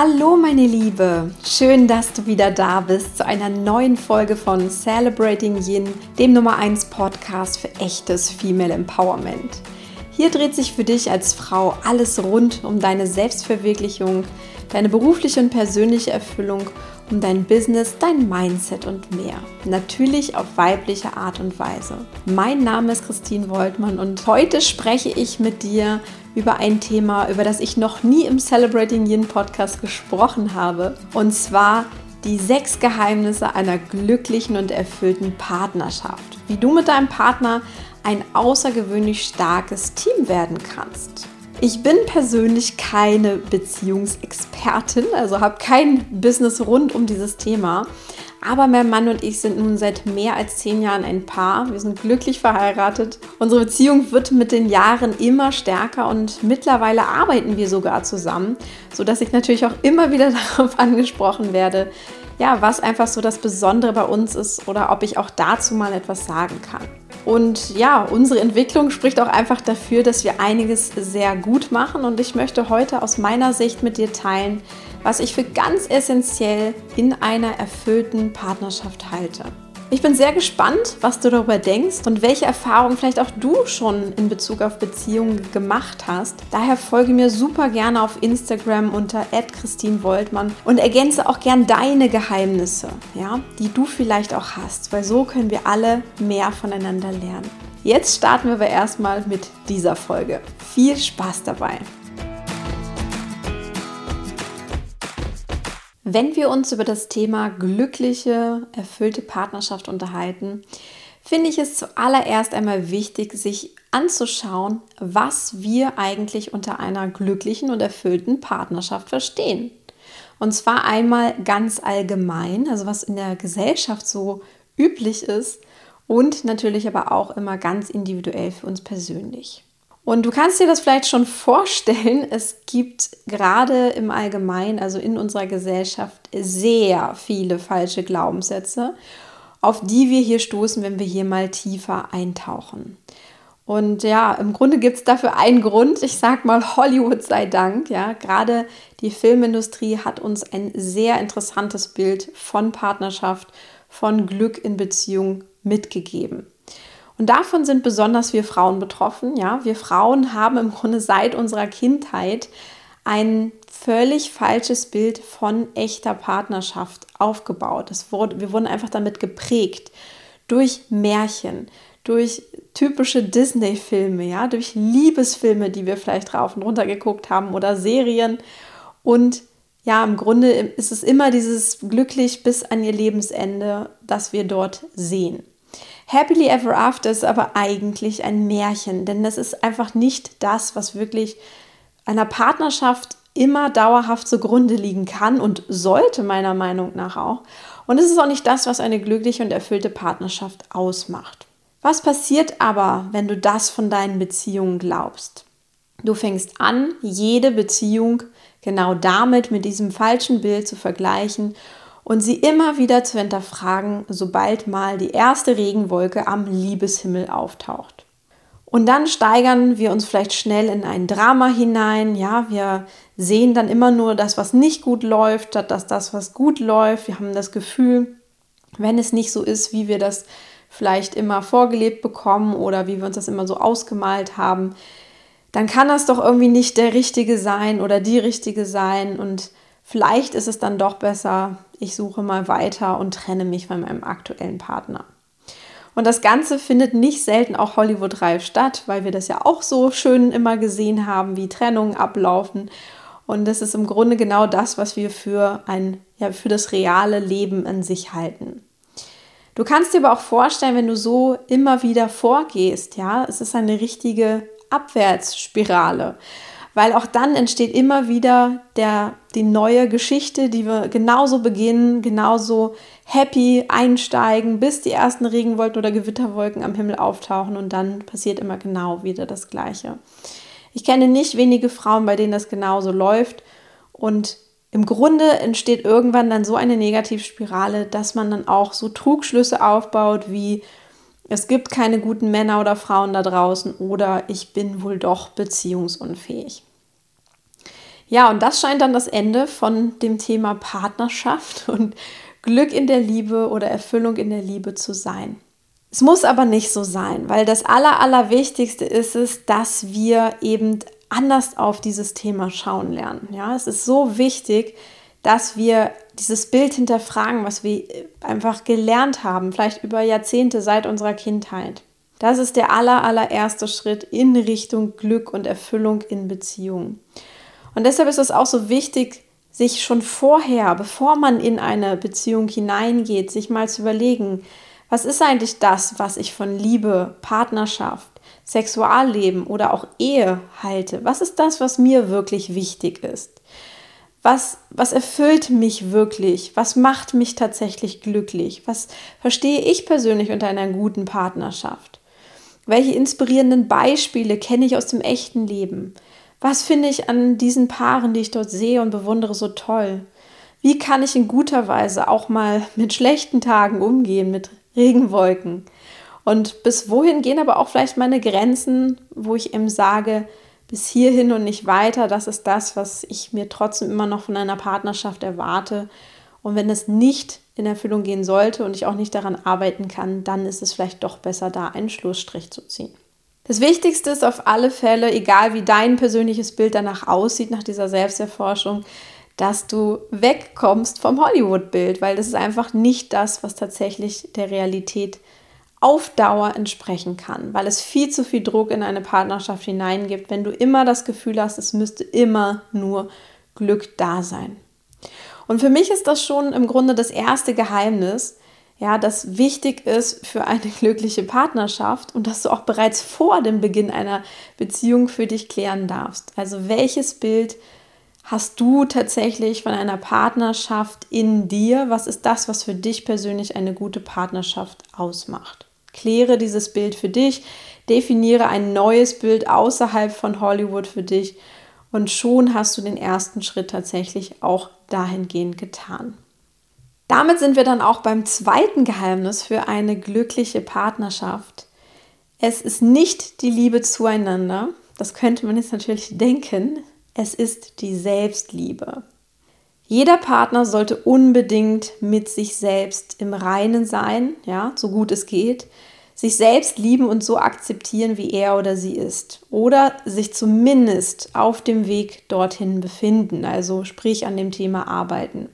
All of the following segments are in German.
Hallo meine Liebe, schön, dass du wieder da bist zu einer neuen Folge von Celebrating Yin, dem Nummer 1 Podcast für echtes Female Empowerment. Hier dreht sich für dich als Frau alles rund um deine Selbstverwirklichung, deine berufliche und persönliche Erfüllung, um dein Business, dein Mindset und mehr. Natürlich auf weibliche Art und Weise. Mein Name ist Christine Woltmann und heute spreche ich mit dir über ein Thema, über das ich noch nie im Celebrating Yin Podcast gesprochen habe. Und zwar die sechs Geheimnisse einer glücklichen und erfüllten Partnerschaft. Wie du mit deinem Partner ein außergewöhnlich starkes Team werden kannst. Ich bin persönlich keine Beziehungsexpertin, also habe kein Business rund um dieses Thema. Aber mein Mann und ich sind nun seit mehr als zehn Jahren ein Paar. Wir sind glücklich verheiratet. Unsere Beziehung wird mit den Jahren immer stärker und mittlerweile arbeiten wir sogar zusammen, sodass ich natürlich auch immer wieder darauf angesprochen werde, ja, was einfach so das Besondere bei uns ist oder ob ich auch dazu mal etwas sagen kann. Und ja, unsere Entwicklung spricht auch einfach dafür, dass wir einiges sehr gut machen und ich möchte heute aus meiner Sicht mit dir teilen, was ich für ganz essentiell in einer erfüllten Partnerschaft halte. Ich bin sehr gespannt, was du darüber denkst und welche Erfahrungen vielleicht auch du schon in Bezug auf Beziehungen gemacht hast. Daher folge mir super gerne auf Instagram unter @christine_woltmann und ergänze auch gern deine Geheimnisse, ja, die du vielleicht auch hast, weil so können wir alle mehr voneinander lernen. Jetzt starten wir aber erstmal mit dieser Folge. Viel Spaß dabei! Wenn wir uns über das Thema glückliche, erfüllte Partnerschaft unterhalten, finde ich es zuallererst einmal wichtig, sich anzuschauen, was wir eigentlich unter einer glücklichen und erfüllten Partnerschaft verstehen. Und zwar einmal ganz allgemein, also was in der Gesellschaft so üblich ist und natürlich aber auch immer ganz individuell für uns persönlich. Und du kannst dir das vielleicht schon vorstellen, es gibt gerade im Allgemeinen, also in unserer Gesellschaft, sehr viele falsche Glaubenssätze, auf die wir hier stoßen, wenn wir hier mal tiefer eintauchen. Und ja, im Grunde gibt es dafür einen Grund. Ich sag mal Hollywood sei Dank. Ja, gerade die Filmindustrie hat uns ein sehr interessantes Bild von Partnerschaft, von Glück in Beziehung mitgegeben. Und davon sind besonders wir Frauen betroffen. Ja, wir Frauen haben im Grunde seit unserer Kindheit ein völlig falsches Bild von echter Partnerschaft aufgebaut. Das wurde, wir wurden einfach damit geprägt durch Märchen, durch typische Disney-Filme, ja, durch Liebesfilme, die wir vielleicht rauf und runter geguckt haben oder Serien. Und ja, im Grunde ist es immer dieses glücklich bis an ihr Lebensende, das wir dort sehen. Happily Ever After ist aber eigentlich ein Märchen, denn das ist einfach nicht das, was wirklich einer Partnerschaft immer dauerhaft zugrunde liegen kann und sollte meiner Meinung nach auch. Und es ist auch nicht das, was eine glückliche und erfüllte Partnerschaft ausmacht. Was passiert aber, wenn du das von deinen Beziehungen glaubst? Du fängst an, jede Beziehung genau damit, mit diesem falschen Bild zu vergleichen und sie immer wieder zu hinterfragen, sobald mal die erste Regenwolke am Liebeshimmel auftaucht. Und dann steigern wir uns vielleicht schnell in ein Drama hinein. Ja, wir sehen dann immer nur das, was nicht gut läuft, statt dass das, was gut läuft. Wir haben das Gefühl, wenn es nicht so ist, wie wir das vielleicht immer vorgelebt bekommen oder wie wir uns das immer so ausgemalt haben, dann kann das doch irgendwie nicht der Richtige sein oder die Richtige sein. Und vielleicht ist es dann doch besser, ich suche mal weiter und trenne mich von meinem aktuellen Partner. Und das Ganze findet nicht selten auch Hollywood-reif statt, weil wir das ja auch so schön immer gesehen haben, wie Trennungen ablaufen. Und das ist im Grunde genau das, was wir für, ein, ja, für das reale Leben an sich halten. Du kannst dir aber auch vorstellen, wenn du so immer wieder vorgehst, ja, es ist eine richtige Abwärtsspirale weil auch dann entsteht immer wieder der, die neue Geschichte, die wir genauso beginnen, genauso happy einsteigen, bis die ersten Regenwolken oder Gewitterwolken am Himmel auftauchen und dann passiert immer genau wieder das Gleiche. Ich kenne nicht wenige Frauen, bei denen das genauso läuft und im Grunde entsteht irgendwann dann so eine Negativspirale, dass man dann auch so Trugschlüsse aufbaut wie es gibt keine guten Männer oder Frauen da draußen oder ich bin wohl doch beziehungsunfähig. Ja, und das scheint dann das Ende von dem Thema Partnerschaft und Glück in der Liebe oder Erfüllung in der Liebe zu sein. Es muss aber nicht so sein, weil das Aller, Allerwichtigste ist es, dass wir eben anders auf dieses Thema schauen lernen. Ja, es ist so wichtig, dass wir dieses Bild hinterfragen, was wir einfach gelernt haben, vielleicht über Jahrzehnte seit unserer Kindheit. Das ist der aller, allererste Schritt in Richtung Glück und Erfüllung in Beziehungen. Und deshalb ist es auch so wichtig, sich schon vorher, bevor man in eine Beziehung hineingeht, sich mal zu überlegen, was ist eigentlich das, was ich von Liebe, Partnerschaft, Sexualleben oder auch Ehe halte? Was ist das, was mir wirklich wichtig ist? Was, was erfüllt mich wirklich? Was macht mich tatsächlich glücklich? Was verstehe ich persönlich unter einer guten Partnerschaft? Welche inspirierenden Beispiele kenne ich aus dem echten Leben? Was finde ich an diesen Paaren, die ich dort sehe und bewundere, so toll? Wie kann ich in guter Weise auch mal mit schlechten Tagen umgehen, mit Regenwolken? Und bis wohin gehen aber auch vielleicht meine Grenzen, wo ich eben sage, bis hierhin und nicht weiter, das ist das, was ich mir trotzdem immer noch von einer Partnerschaft erwarte. Und wenn es nicht in Erfüllung gehen sollte und ich auch nicht daran arbeiten kann, dann ist es vielleicht doch besser, da einen Schlussstrich zu ziehen. Das Wichtigste ist auf alle Fälle, egal wie dein persönliches Bild danach aussieht, nach dieser Selbsterforschung, dass du wegkommst vom Hollywood-Bild, weil das ist einfach nicht das, was tatsächlich der Realität auf Dauer entsprechen kann, weil es viel zu viel Druck in eine Partnerschaft hineingibt, wenn du immer das Gefühl hast, es müsste immer nur Glück da sein. Und für mich ist das schon im Grunde das erste Geheimnis, ja, das wichtig ist für eine glückliche Partnerschaft und dass du auch bereits vor dem Beginn einer Beziehung für dich klären darfst. Also welches Bild hast du tatsächlich von einer Partnerschaft in dir? Was ist das, was für dich persönlich eine gute Partnerschaft ausmacht? Kläre dieses Bild für dich, definiere ein neues Bild außerhalb von Hollywood für dich und schon hast du den ersten Schritt tatsächlich auch dahingehend getan. Damit sind wir dann auch beim zweiten Geheimnis für eine glückliche Partnerschaft. Es ist nicht die Liebe zueinander, das könnte man jetzt natürlich denken, es ist die Selbstliebe. Jeder Partner sollte unbedingt mit sich selbst im Reinen sein, ja, so gut es geht, sich selbst lieben und so akzeptieren, wie er oder sie ist. Oder sich zumindest auf dem Weg dorthin befinden, also sprich an dem Thema arbeiten.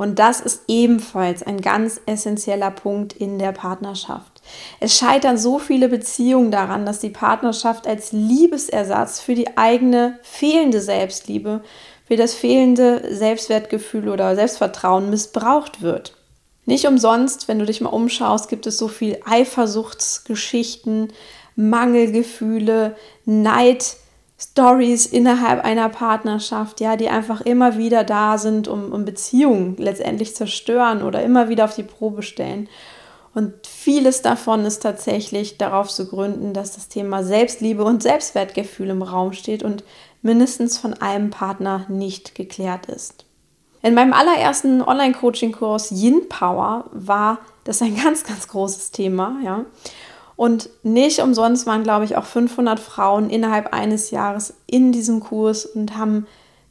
Und das ist ebenfalls ein ganz essentieller Punkt in der Partnerschaft. Es scheitern so viele Beziehungen daran, dass die Partnerschaft als Liebesersatz für die eigene fehlende Selbstliebe für das fehlende Selbstwertgefühl oder Selbstvertrauen missbraucht wird. Nicht umsonst, wenn du dich mal umschaust, gibt es so viel Eifersuchtsgeschichten, Mangelgefühle, Neid, Stories innerhalb einer Partnerschaft, ja, die einfach immer wieder da sind, um, um Beziehungen letztendlich zerstören oder immer wieder auf die Probe stellen. Und vieles davon ist tatsächlich darauf zu gründen, dass das Thema Selbstliebe und Selbstwertgefühl im Raum steht und mindestens von einem Partner nicht geklärt ist. In meinem allerersten Online-Coaching-Kurs Yin Power war das ein ganz, ganz großes Thema, ja. Und nicht umsonst waren, glaube ich, auch 500 Frauen innerhalb eines Jahres in diesem Kurs und haben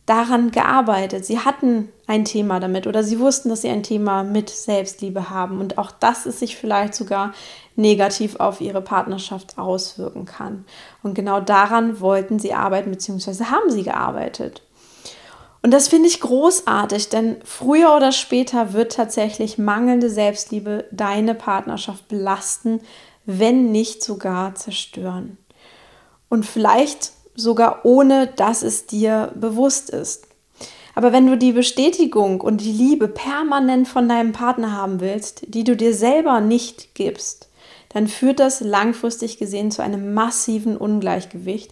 daran gearbeitet. Sie hatten ein Thema damit oder sie wussten, dass sie ein Thema mit Selbstliebe haben und auch dass es sich vielleicht sogar negativ auf ihre Partnerschaft auswirken kann. Und genau daran wollten sie arbeiten, beziehungsweise haben sie gearbeitet. Und das finde ich großartig, denn früher oder später wird tatsächlich mangelnde Selbstliebe deine Partnerschaft belasten, wenn nicht sogar zerstören. Und vielleicht sogar ohne, dass es dir bewusst ist. Aber wenn du die Bestätigung und die Liebe permanent von deinem Partner haben willst, die du dir selber nicht gibst, dann führt das langfristig gesehen zu einem massiven Ungleichgewicht.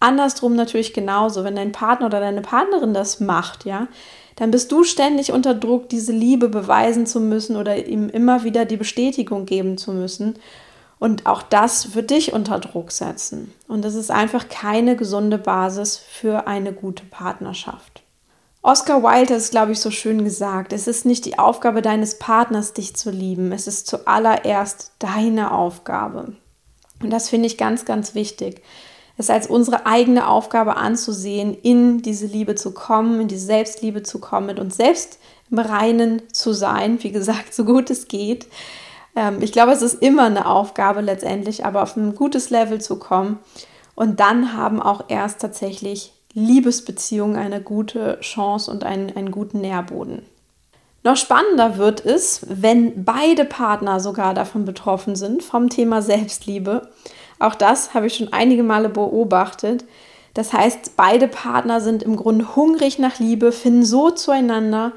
Andersrum natürlich genauso, wenn dein Partner oder deine Partnerin das macht, ja, dann bist du ständig unter Druck, diese Liebe beweisen zu müssen oder ihm immer wieder die Bestätigung geben zu müssen. Und auch das wird dich unter Druck setzen. Und das ist einfach keine gesunde Basis für eine gute Partnerschaft. Oscar Wilde hat es, glaube ich, so schön gesagt. Es ist nicht die Aufgabe deines Partners, dich zu lieben. Es ist zuallererst deine Aufgabe. Und das finde ich ganz, ganz wichtig. es als unsere eigene Aufgabe anzusehen, in diese Liebe zu kommen, in diese Selbstliebe zu kommen, mit uns selbst im Reinen zu sein, wie gesagt, so gut es geht. Ähm, ich glaube, es ist immer eine Aufgabe letztendlich, aber auf ein gutes Level zu kommen. Und dann haben auch erst tatsächlich Liebesbeziehungen eine gute Chance und einen, einen guten Nährboden. Noch spannender wird es, wenn beide Partner sogar davon betroffen sind, vom Thema Selbstliebe. Auch das habe ich schon einige Male beobachtet. Das heißt, beide Partner sind im Grunde hungrig nach Liebe, finden so zueinander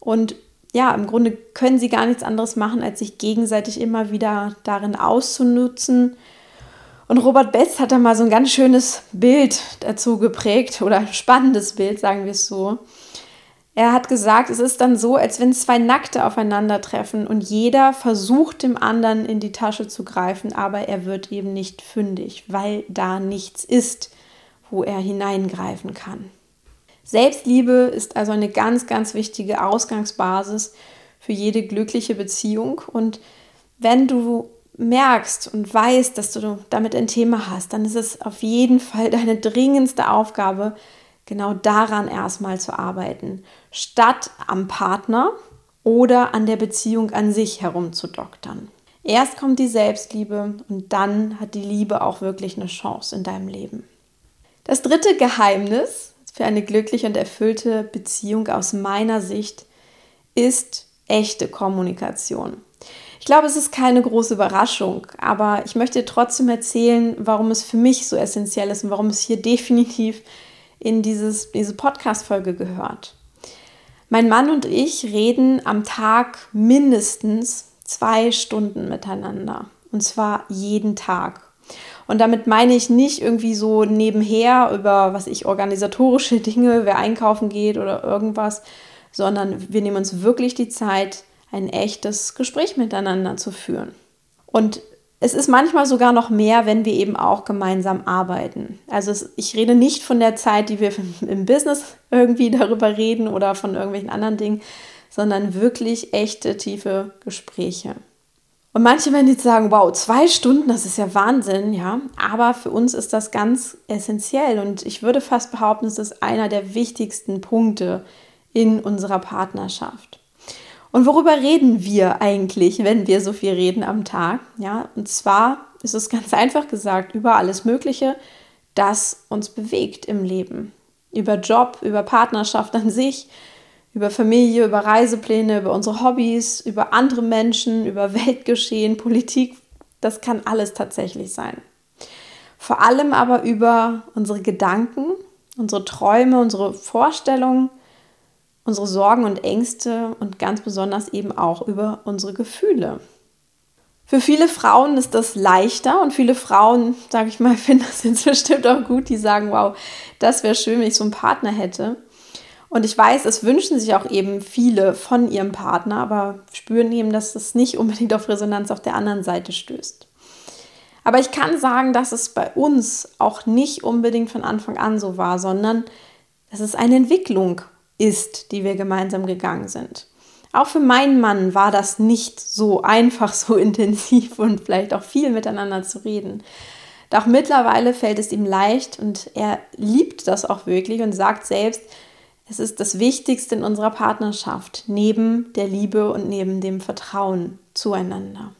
und ja, im Grunde können sie gar nichts anderes machen, als sich gegenseitig immer wieder darin auszunutzen. Und Robert Betz hat da mal so ein ganz schönes Bild dazu geprägt oder ein spannendes Bild, sagen wir es so. Er hat gesagt, es ist dann so, als wenn zwei Nackte aufeinandertreffen und jeder versucht, dem anderen in die Tasche zu greifen, aber er wird eben nicht fündig, weil da nichts ist, wo er hineingreifen kann. Selbstliebe ist also eine ganz, ganz wichtige Ausgangsbasis für jede glückliche Beziehung. Und wenn du merkst und weißt, dass du damit ein Thema hast, dann ist es auf jeden Fall deine dringendste Aufgabe, genau daran erstmal zu arbeiten, statt am Partner oder an der Beziehung an sich herumzudoktern. Erst kommt die Selbstliebe und dann hat die Liebe auch wirklich eine Chance in deinem Leben. Das dritte Geheimnis für eine glückliche und erfüllte Beziehung aus meiner Sicht ist echte Kommunikation. Ich glaube, es ist keine große Überraschung, aber ich möchte trotzdem erzählen, warum es für mich so essentiell ist und warum es hier definitiv in dieses, diese Podcast-Folge gehört. Mein Mann und ich reden am Tag mindestens zwei Stunden miteinander. Und zwar jeden Tag. Und damit meine ich nicht irgendwie so nebenher über, was ich, organisatorische Dinge, wer einkaufen geht oder irgendwas, sondern wir nehmen uns wirklich die Zeit, ein echtes Gespräch miteinander zu führen. Und es ist manchmal sogar noch mehr, wenn wir eben auch gemeinsam arbeiten. Also es, ich rede nicht von der Zeit, die wir im Business irgendwie darüber reden oder von irgendwelchen anderen Dingen, sondern wirklich echte, tiefe Gespräche. Und manche werden jetzt sagen, wow, zwei Stunden, das ist ja Wahnsinn, ja. Aber für uns ist das ganz essentiell und ich würde fast behaupten, es ist einer der wichtigsten Punkte in unserer Partnerschaft. Und worüber reden wir eigentlich, wenn wir so viel reden am Tag? Ja, und zwar ist es ganz einfach gesagt über alles Mögliche, das uns bewegt im Leben. Über Job, über Partnerschaft an sich, über Familie, über Reisepläne, über unsere Hobbys, über andere Menschen, über Weltgeschehen, Politik. Das kann alles tatsächlich sein. Vor allem aber über unsere Gedanken, unsere Träume, unsere Vorstellungen, unsere Sorgen und Ängste und ganz besonders eben auch über unsere Gefühle. Für viele Frauen ist das leichter und viele Frauen, sage ich mal, finden das jetzt bestimmt auch gut, die sagen, wow, das wäre schön, wenn ich so einen Partner hätte. Und ich weiß, es wünschen sich auch eben viele von ihrem Partner, aber spüren eben, dass das nicht unbedingt auf Resonanz auf der anderen Seite stößt. Aber ich kann sagen, dass es bei uns auch nicht unbedingt von Anfang an so war, sondern dass es eine Entwicklung ist, die wir gemeinsam gegangen sind. Auch für meinen Mann war das nicht so einfach, so intensiv und vielleicht auch viel miteinander zu reden. Doch mittlerweile fällt es ihm leicht und er liebt das auch wirklich und sagt selbst, es ist das Wichtigste in unserer Partnerschaft, neben der Liebe und neben dem Vertrauen zueinander.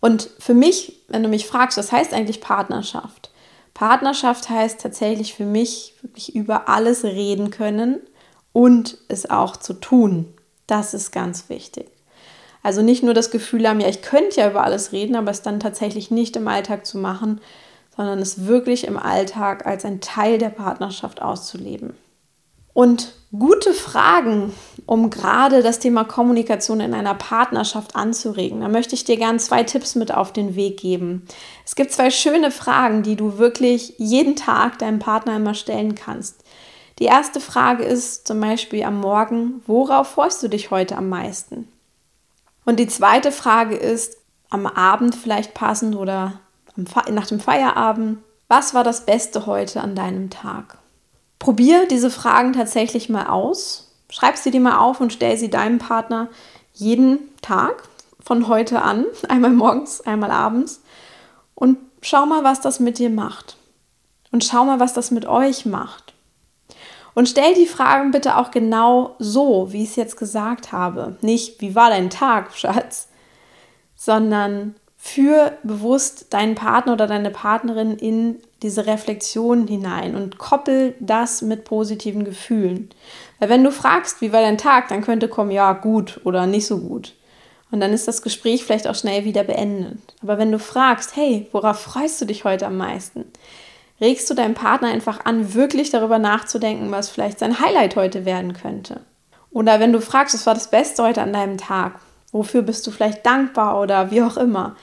Und für mich, wenn du mich fragst, was heißt eigentlich Partnerschaft? Partnerschaft heißt tatsächlich für mich wirklich über alles reden können und es auch zu tun. Das ist ganz wichtig. Also nicht nur das Gefühl haben, ja, ich könnte ja über alles reden, aber es dann tatsächlich nicht im Alltag zu machen, sondern es wirklich im Alltag als ein Teil der Partnerschaft auszuleben. Und gute Fragen, um gerade das Thema Kommunikation in einer Partnerschaft anzuregen. Da möchte ich dir gerne zwei Tipps mit auf den Weg geben. Es gibt zwei schöne Fragen, die du wirklich jeden Tag deinem Partner immer stellen kannst. Die erste Frage ist zum Beispiel am Morgen, worauf freust du dich heute am meisten? Und die zweite Frage ist am Abend vielleicht passend oder nach dem Feierabend, was war das Beste heute an deinem Tag? Probier diese Fragen tatsächlich mal aus. Schreib sie dir mal auf und stell sie deinem Partner jeden Tag von heute an, einmal morgens, einmal abends und schau mal, was das mit dir macht. Und schau mal, was das mit euch macht. Und stell die Fragen bitte auch genau so, wie ich es jetzt gesagt habe. Nicht, wie war dein Tag, Schatz, sondern führ bewusst deinen Partner oder deine Partnerin in diese Reflexion hinein und koppel das mit positiven Gefühlen. Weil wenn du fragst, wie war dein Tag, dann könnte kommen, ja, gut oder nicht so gut. Und dann ist das Gespräch vielleicht auch schnell wieder beendet. Aber wenn du fragst, hey, worauf freust du dich heute am meisten? Regst du deinen Partner einfach an, wirklich darüber nachzudenken, was vielleicht sein Highlight heute werden könnte. Oder wenn du fragst, was war das Beste heute an deinem Tag? Wofür bist du vielleicht dankbar oder wie auch immer?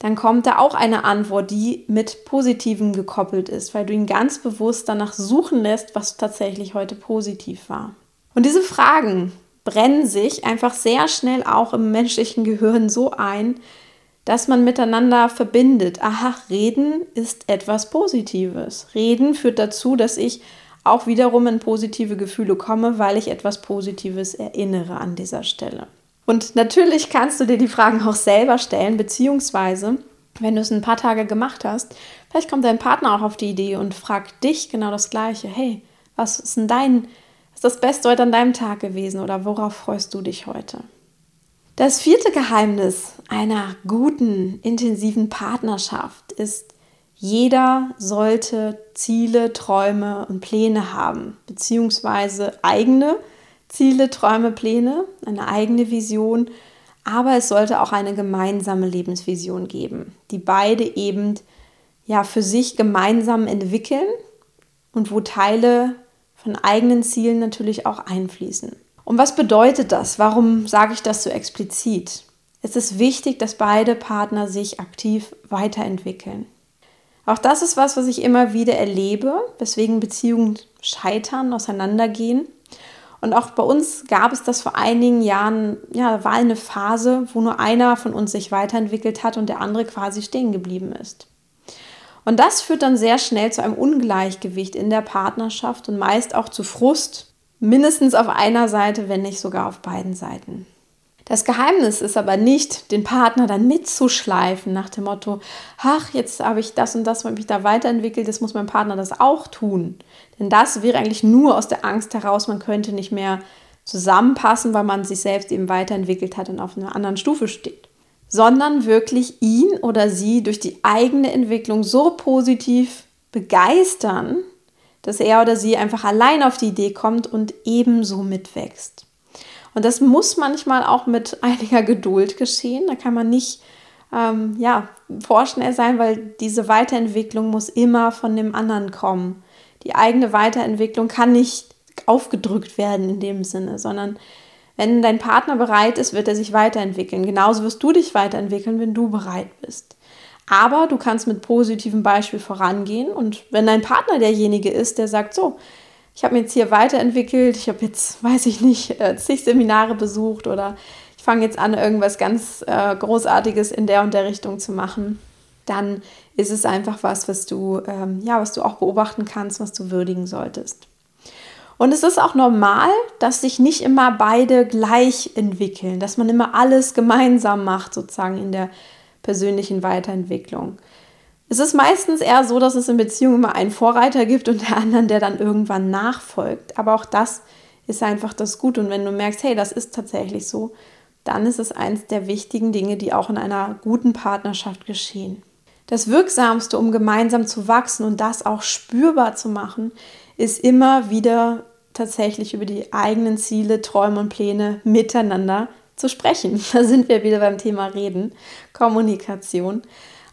Dann kommt da auch eine Antwort, die mit Positivem gekoppelt ist, weil du ihn ganz bewusst danach suchen lässt, was tatsächlich heute positiv war. Und diese Fragen brennen sich einfach sehr schnell auch im menschlichen Gehirn so ein, dass man miteinander verbindet. Aha, reden ist etwas Positives. Reden führt dazu, dass ich auch wiederum in positive Gefühle komme, weil ich etwas Positives erinnere an dieser Stelle. Und natürlich kannst du dir die Fragen auch selber stellen, beziehungsweise, wenn du es ein paar Tage gemacht hast, vielleicht kommt dein Partner auch auf die Idee und fragt dich genau das Gleiche. Hey, was ist denn dein ist das Beste heute an deinem Tag gewesen oder worauf freust du dich heute? Das vierte Geheimnis einer guten, intensiven Partnerschaft ist, jeder sollte Ziele, Träume und Pläne haben, beziehungsweise eigene Ziele, Träume, Pläne, eine eigene Vision, aber es sollte auch eine gemeinsame Lebensvision geben, die beide eben ja für sich gemeinsam entwickeln und wo Teile von eigenen Zielen natürlich auch einfließen. Und was bedeutet das? Warum sage ich das so explizit? Es ist wichtig, dass beide Partner sich aktiv weiterentwickeln. Auch das ist was, was ich immer wieder erlebe, weswegen Beziehungen scheitern, auseinandergehen. Und auch bei uns gab es das vor einigen Jahren, ja, war eine Phase, wo nur einer von uns sich weiterentwickelt hat und der andere quasi stehen geblieben ist. Und das führt dann sehr schnell zu einem Ungleichgewicht in der Partnerschaft und meist auch zu Frust, mindestens auf einer Seite, wenn nicht sogar auf beiden Seiten. Das Geheimnis ist aber nicht, den Partner dann mitzuschleifen nach dem Motto, ach, jetzt habe ich das und das, habe mich da weiterentwickelt, jetzt muss mein Partner das auch tun. Denn das wäre eigentlich nur aus der Angst heraus, man könnte nicht mehr zusammenpassen, weil man sich selbst eben weiterentwickelt hat und auf einer anderen Stufe steht sondern wirklich ihn oder sie durch die eigene Entwicklung so positiv begeistern, dass er oder sie einfach allein auf die Idee kommt und ebenso mitwächst. Und das muss manchmal auch mit einiger Geduld geschehen. Da kann man nicht ähm, ja, vorschnell sein, weil diese Weiterentwicklung muss immer von dem anderen kommen. Die eigene Weiterentwicklung kann nicht aufgedrückt werden in dem Sinne, sondern wenn dein Partner bereit ist, wird er sich weiterentwickeln. Genauso wirst du dich weiterentwickeln, wenn du bereit bist. Aber du kannst mit positivem Beispiel vorangehen und wenn dein Partner derjenige ist, der sagt, so, ich habe mich jetzt hier weiterentwickelt, ich habe jetzt, weiß ich nicht, äh, zig Seminare besucht oder ich fange jetzt an, irgendwas ganz äh, Großartiges in der und der Richtung zu machen, dann ist es einfach was, was du, ähm, ja, was du auch beobachten kannst, was du würdigen solltest. Und es ist auch normal, dass sich nicht immer beide gleich entwickeln, dass man immer alles gemeinsam macht, sozusagen in der persönlichen Weiterentwicklung. Es ist meistens eher so, dass es in Beziehungen immer einen Vorreiter gibt und der anderen, der dann irgendwann nachfolgt. Aber auch das ist einfach das Gute. Und wenn du merkst, hey, das ist tatsächlich so, dann ist es eines der wichtigen Dinge, die auch in einer guten Partnerschaft geschehen. Das Wirksamste, um gemeinsam zu wachsen und das auch spürbar zu machen, ist immer wieder tatsächlich über die eigenen Ziele, Träume und Pläne miteinander zu sprechen. Da sind wir wieder beim Thema Reden, Kommunikation.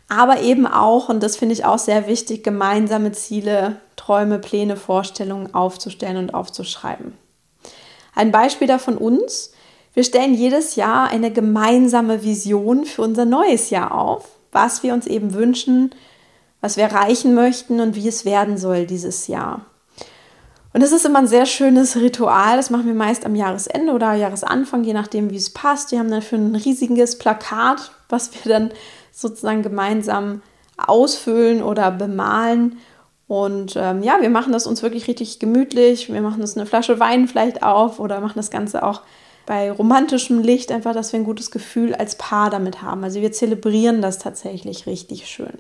Aber eben auch, und das finde ich auch sehr wichtig, gemeinsame Ziele, Träume, Pläne, Vorstellungen aufzustellen und aufzuschreiben. Ein Beispiel davon uns. Wir stellen jedes Jahr eine gemeinsame Vision für unser neues Jahr auf, was wir uns eben wünschen, was wir erreichen möchten und wie es werden soll dieses Jahr. Und das ist immer ein sehr schönes Ritual. Das machen wir meist am Jahresende oder Jahresanfang, je nachdem, wie es passt. Wir haben dafür ein riesiges Plakat, was wir dann sozusagen gemeinsam ausfüllen oder bemalen. Und ähm, ja, wir machen das uns wirklich richtig gemütlich. Wir machen uns eine Flasche Wein vielleicht auf oder machen das Ganze auch bei romantischem Licht, einfach, dass wir ein gutes Gefühl als Paar damit haben. Also wir zelebrieren das tatsächlich richtig schön.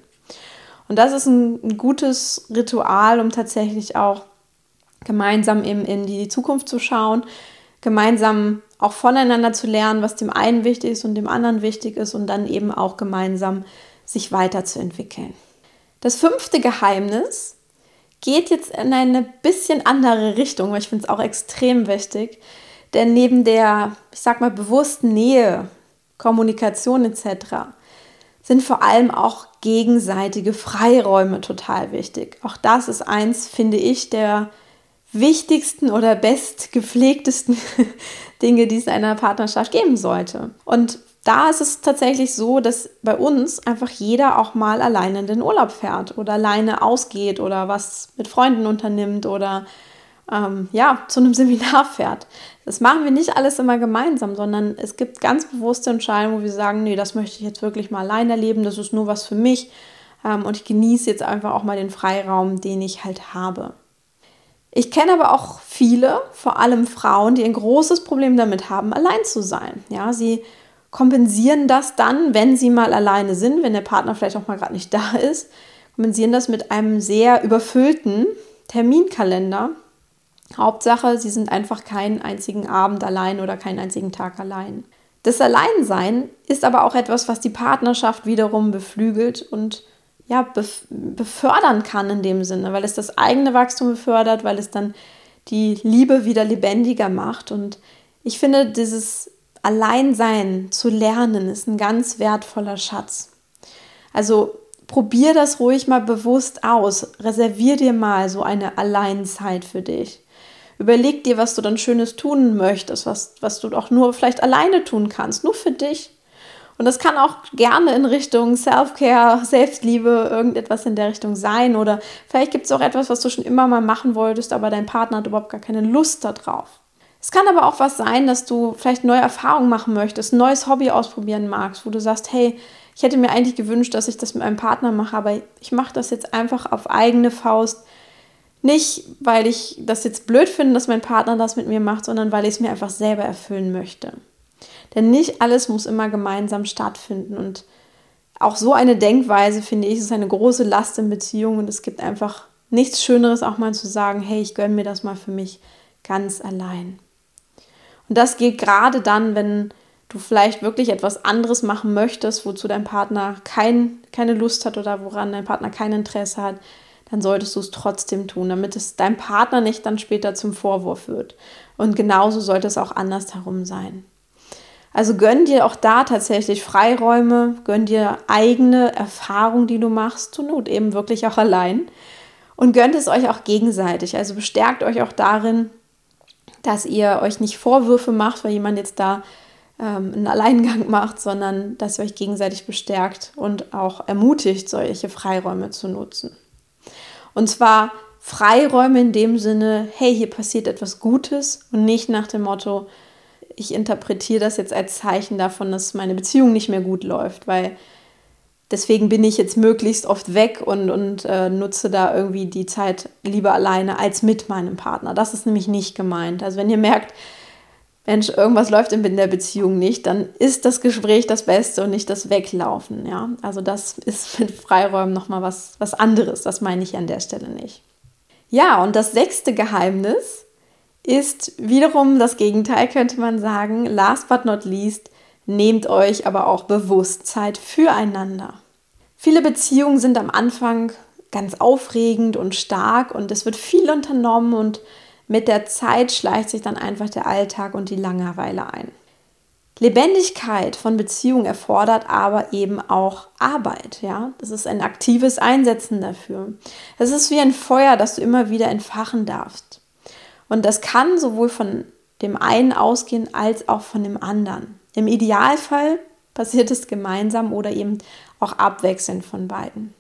Und das ist ein, ein gutes Ritual, um tatsächlich auch gemeinsam eben in die Zukunft zu schauen, gemeinsam auch voneinander zu lernen, was dem einen wichtig ist und dem anderen wichtig ist und dann eben auch gemeinsam sich weiterzuentwickeln. Das fünfte Geheimnis geht jetzt in eine bisschen andere Richtung, weil ich finde es auch extrem wichtig. Denn neben der, ich sag mal, bewussten Nähe, Kommunikation etc. sind vor allem auch gegenseitige Freiräume total wichtig. Auch das ist eins, finde ich, der wichtigsten oder bestgepflegtesten Dinge, die es in einer Partnerschaft geben sollte. Und da ist es tatsächlich so, dass bei uns einfach jeder auch mal alleine in den Urlaub fährt oder alleine ausgeht oder was mit Freunden unternimmt oder ähm, ja, zu einem Seminar fährt. Das machen wir nicht alles immer gemeinsam, sondern es gibt ganz bewusste Entscheidungen, wo wir sagen, nee, das möchte ich jetzt wirklich mal allein erleben, das ist nur was für mich ähm, und ich genieße jetzt einfach auch mal den Freiraum, den ich halt habe. Ich kenne aber auch viele, vor allem Frauen, die ein großes Problem damit haben, allein zu sein. Ja, sie kompensieren das dann, wenn sie mal alleine sind, wenn der Partner vielleicht auch mal gerade nicht da ist, kompensieren das mit einem sehr überfüllten Terminkalender. Hauptsache, sie sind einfach keinen einzigen Abend allein oder keinen einzigen Tag allein. Das Alleinsein ist aber auch etwas, was die Partnerschaft wiederum beflügelt und ja, befördern kann in dem Sinne, weil es das eigene Wachstum befördert, weil es dann die Liebe wieder lebendiger macht. Und ich finde, dieses Alleinsein zu lernen ist ein ganz wertvoller Schatz. Also probier das ruhig mal bewusst aus. Reservier dir mal so eine Alleinzeit für dich. Überleg dir, was du dann Schönes tun möchtest, was, was du auch nur vielleicht alleine tun kannst, nur für dich. Und das kann auch gerne in Richtung Self-Care, Selbstliebe, irgendetwas in der Richtung sein. Oder vielleicht gibt es auch etwas, was du schon immer mal machen wolltest, aber dein Partner hat überhaupt gar keine Lust darauf. Es kann aber auch was sein, dass du vielleicht neue Erfahrungen machen möchtest, ein neues Hobby ausprobieren magst, wo du sagst, hey, ich hätte mir eigentlich gewünscht, dass ich das mit meinem Partner mache, aber ich mache das jetzt einfach auf eigene Faust. Nicht, weil ich das jetzt blöd finde, dass mein Partner das mit mir macht, sondern weil ich es mir einfach selber erfüllen möchte. Denn nicht alles muss immer gemeinsam stattfinden. Und auch so eine Denkweise, finde ich, ist eine große Last in Beziehungen. Und es gibt einfach nichts Schöneres, auch mal zu sagen, hey, ich gönne mir das mal für mich ganz allein. Und das geht gerade dann, wenn du vielleicht wirklich etwas anderes machen möchtest, wozu dein Partner kein, keine Lust hat oder woran dein Partner kein Interesse hat, dann solltest du es trotzdem tun, damit es deinem Partner nicht dann später zum Vorwurf wird. Und genauso sollte es auch andersherum sein. Also gönn dir auch da tatsächlich Freiräume, gönn dir eigene Erfahrungen, die du machst, zur Not eben wirklich auch allein. Und gönnt es euch auch gegenseitig. Also bestärkt euch auch darin, dass ihr euch nicht Vorwürfe macht, weil jemand jetzt da ähm, einen Alleingang macht, sondern dass ihr euch gegenseitig bestärkt und auch ermutigt, solche Freiräume zu nutzen. Und zwar Freiräume in dem Sinne, hey, hier passiert etwas Gutes und nicht nach dem Motto, ich interpretiere das jetzt als Zeichen davon, dass meine Beziehung nicht mehr gut läuft, weil deswegen bin ich jetzt möglichst oft weg und, und äh, nutze da irgendwie die Zeit lieber alleine als mit meinem Partner. Das ist nämlich nicht gemeint. Also wenn ihr merkt, Mensch, irgendwas läuft in der Beziehung nicht, dann ist das Gespräch das Beste und nicht das Weglaufen. Ja? Also das ist mit Freiräumen nochmal was, was anderes. Das meine ich an der Stelle nicht. Ja, und das sechste Geheimnis ist wiederum das Gegenteil, könnte man sagen. Last but not least, nehmt euch aber auch bewusst Zeit füreinander. Viele Beziehungen sind am Anfang ganz aufregend und stark und es wird viel unternommen und mit der Zeit schleicht sich dann einfach der Alltag und die Langeweile ein. Lebendigkeit von Beziehungen erfordert aber eben auch Arbeit, ja. Das ist ein aktives Einsetzen dafür. Es ist wie ein Feuer, das du immer wieder entfachen darfst. Und das kann sowohl von dem einen ausgehen als auch von dem anderen. Im Idealfall passiert es gemeinsam oder eben auch abwechselnd von beiden.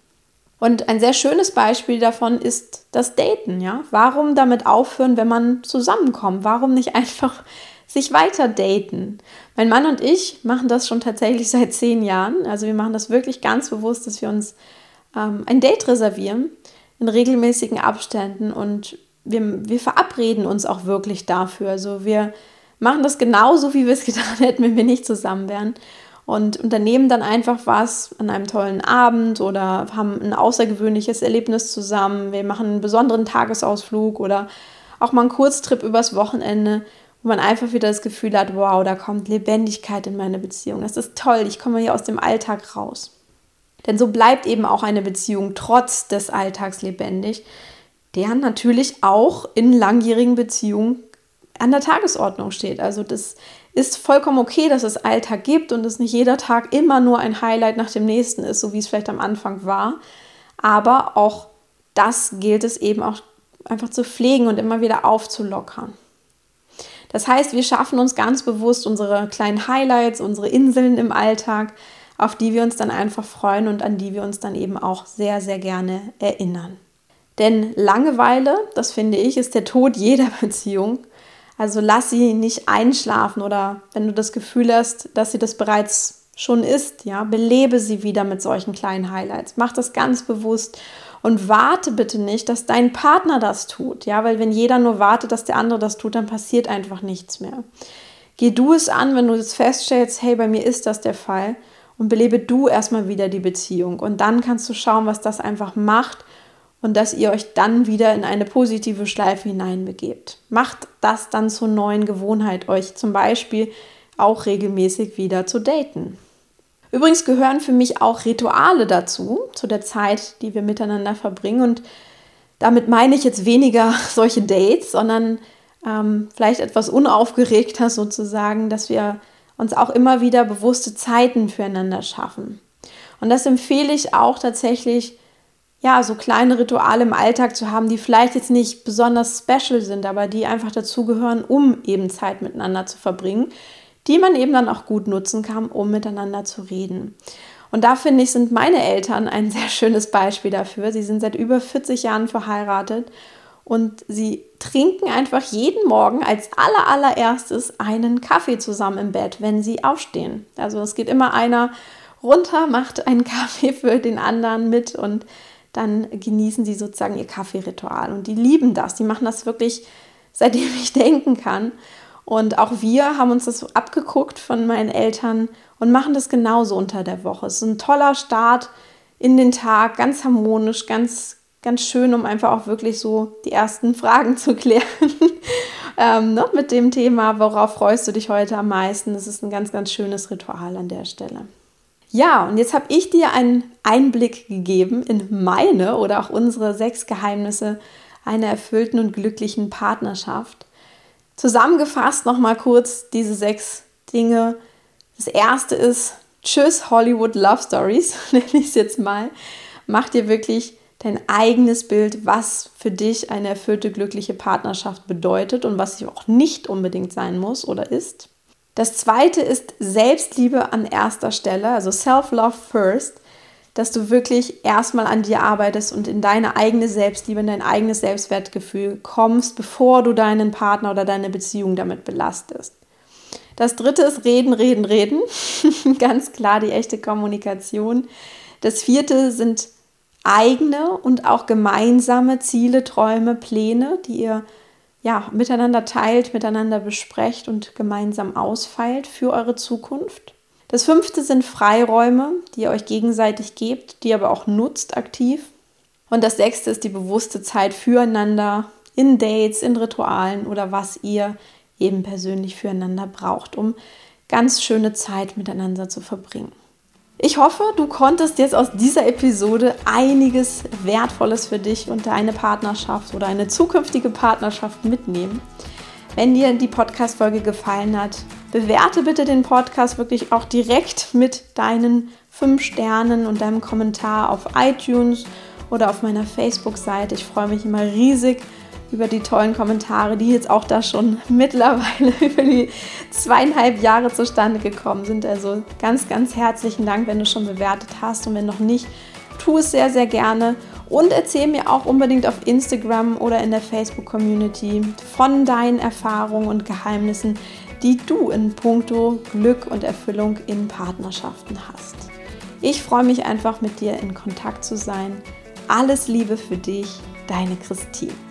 Und ein sehr schönes Beispiel davon ist das Daten, ja? Warum damit aufhören, wenn man zusammenkommt? Warum nicht einfach sich weiter daten? Mein Mann und ich machen das schon tatsächlich seit zehn Jahren. Also wir machen das wirklich ganz bewusst, dass wir uns ähm, ein Date reservieren in regelmäßigen Abständen und wir, wir verabreden uns auch wirklich dafür. Also wir machen das genauso, wie wir es getan hätten, wenn wir nicht zusammen wären. Und unternehmen dann einfach was an einem tollen Abend oder haben ein außergewöhnliches Erlebnis zusammen. Wir machen einen besonderen Tagesausflug oder auch mal einen Kurztrip übers Wochenende, wo man einfach wieder das Gefühl hat, wow, da kommt Lebendigkeit in meine Beziehung. Das ist toll, ich komme hier aus dem Alltag raus. Denn so bleibt eben auch eine Beziehung trotz des Alltags lebendig, der natürlich auch in langjährigen Beziehungen an der Tagesordnung steht. Also das ist vollkommen okay, dass es Alltag gibt und dass nicht jeder Tag immer nur ein Highlight nach dem nächsten ist, so wie es vielleicht am Anfang war. Aber auch das gilt es eben auch einfach zu pflegen und immer wieder aufzulockern. Das heißt, wir schaffen uns ganz bewusst unsere kleinen Highlights, unsere Inseln im Alltag, auf die wir uns dann einfach freuen und an die wir uns dann eben auch sehr, sehr gerne erinnern. Denn Langeweile, das finde ich, ist der Tod jeder Beziehung. Also lass sie nicht einschlafen oder wenn du das Gefühl hast, dass sie das bereits schon ist, ja, belebe sie wieder mit solchen kleinen Highlights. Mach das ganz bewusst und warte bitte nicht, dass dein Partner das tut, ja, weil wenn jeder nur wartet, dass der andere das tut, dann passiert einfach nichts mehr. Geh du es an, wenn du es feststellst, hey, bei mir ist das der Fall und belebe du erstmal wieder die Beziehung und dann kannst du schauen, was das einfach macht und dass ihr euch dann wieder in eine positive Schleife hineinbegebt. Macht das dann zur neuen Gewohnheit, euch zum Beispiel auch regelmäßig wieder zu daten. Übrigens gehören für mich auch Rituale dazu, zu der Zeit, die wir miteinander verbringen. Und damit meine ich jetzt weniger solche Dates, sondern ähm, vielleicht etwas unaufgeregter sozusagen, dass wir uns auch immer wieder bewusste Zeiten füreinander schaffen. Und das empfehle ich auch tatsächlich, ja, so kleine Rituale im Alltag zu haben, die vielleicht jetzt nicht besonders special sind, aber die einfach dazugehören, um eben Zeit miteinander zu verbringen, die man eben dann auch gut nutzen kann, um miteinander zu reden. Und da finde ich, sind meine Eltern ein sehr schönes Beispiel dafür. Sie sind seit über 40 Jahren verheiratet und sie trinken einfach jeden Morgen als aller allererstes einen Kaffee zusammen im Bett, wenn sie aufstehen. Also es geht immer einer runter, macht einen Kaffee für den anderen mit und dann genießen sie sozusagen ihr Kaffeeritual. Und die lieben das. Die machen das wirklich, seitdem ich denken kann. Und auch wir haben uns das abgeguckt von meinen Eltern und machen das genauso unter der Woche. Es ist ein toller Start in den Tag, ganz harmonisch, ganz, ganz schön, um einfach auch wirklich so die ersten Fragen zu klären. ähm, ne, mit dem Thema, worauf freust du dich heute am meisten? Das ist ein ganz, ganz schönes Ritual an der Stelle. Ja, und jetzt habe ich dir einen Einblick gegeben in meine oder auch unsere sechs Geheimnisse einer erfüllten und glücklichen Partnerschaft. Zusammengefasst nochmal kurz diese sechs Dinge. Das erste ist Tschüss Hollywood Love Stories, nenne ich es jetzt mal. Mach dir wirklich dein eigenes Bild, was für dich eine erfüllte, glückliche Partnerschaft bedeutet und was sie auch nicht unbedingt sein muss oder ist. Das zweite ist Selbstliebe an erster Stelle, also Self-Love First dass du wirklich erstmal an dir arbeitest und in deine eigene Selbstliebe, in dein eigenes Selbstwertgefühl kommst, bevor du deinen Partner oder deine Beziehung damit belastest. Das dritte ist reden, reden, reden. Ganz klar die echte Kommunikation. Das vierte sind eigene und auch gemeinsame Ziele, Träume, Pläne, die ihr ja, miteinander teilt, miteinander besprecht und gemeinsam ausfeilt für eure Zukunft. Das fünfte sind Freiräume, die ihr euch gegenseitig gebt, die ihr aber auch nutzt aktiv. Und das sechste ist die bewusste Zeit füreinander in Dates, in Ritualen oder was ihr eben persönlich füreinander braucht, um ganz schöne Zeit miteinander zu verbringen. Ich hoffe, du konntest jetzt aus dieser Episode einiges Wertvolles für dich und deine Partnerschaft oder eine zukünftige Partnerschaft mitnehmen. Wenn dir die Podcast-Folge gefallen hat, bewerte bitte den Podcast wirklich auch direkt mit deinen fünf Sternen und deinem Kommentar auf iTunes oder auf meiner Facebook-Seite. Ich freue mich immer riesig über die tollen Kommentare, die jetzt auch da schon mittlerweile über die zweieinhalb Jahre zustande gekommen sind. Also ganz, ganz herzlichen Dank, wenn du schon bewertet hast und wenn noch nicht, tu es sehr, sehr gerne und erzähl mir auch unbedingt auf Instagram oder in der Facebook-Community von deinen Erfahrungen und Geheimnissen, die du in puncto Glück und Erfüllung in Partnerschaften hast. Ich freue mich einfach mit dir in Kontakt zu sein. Alles Liebe für dich, deine Christine.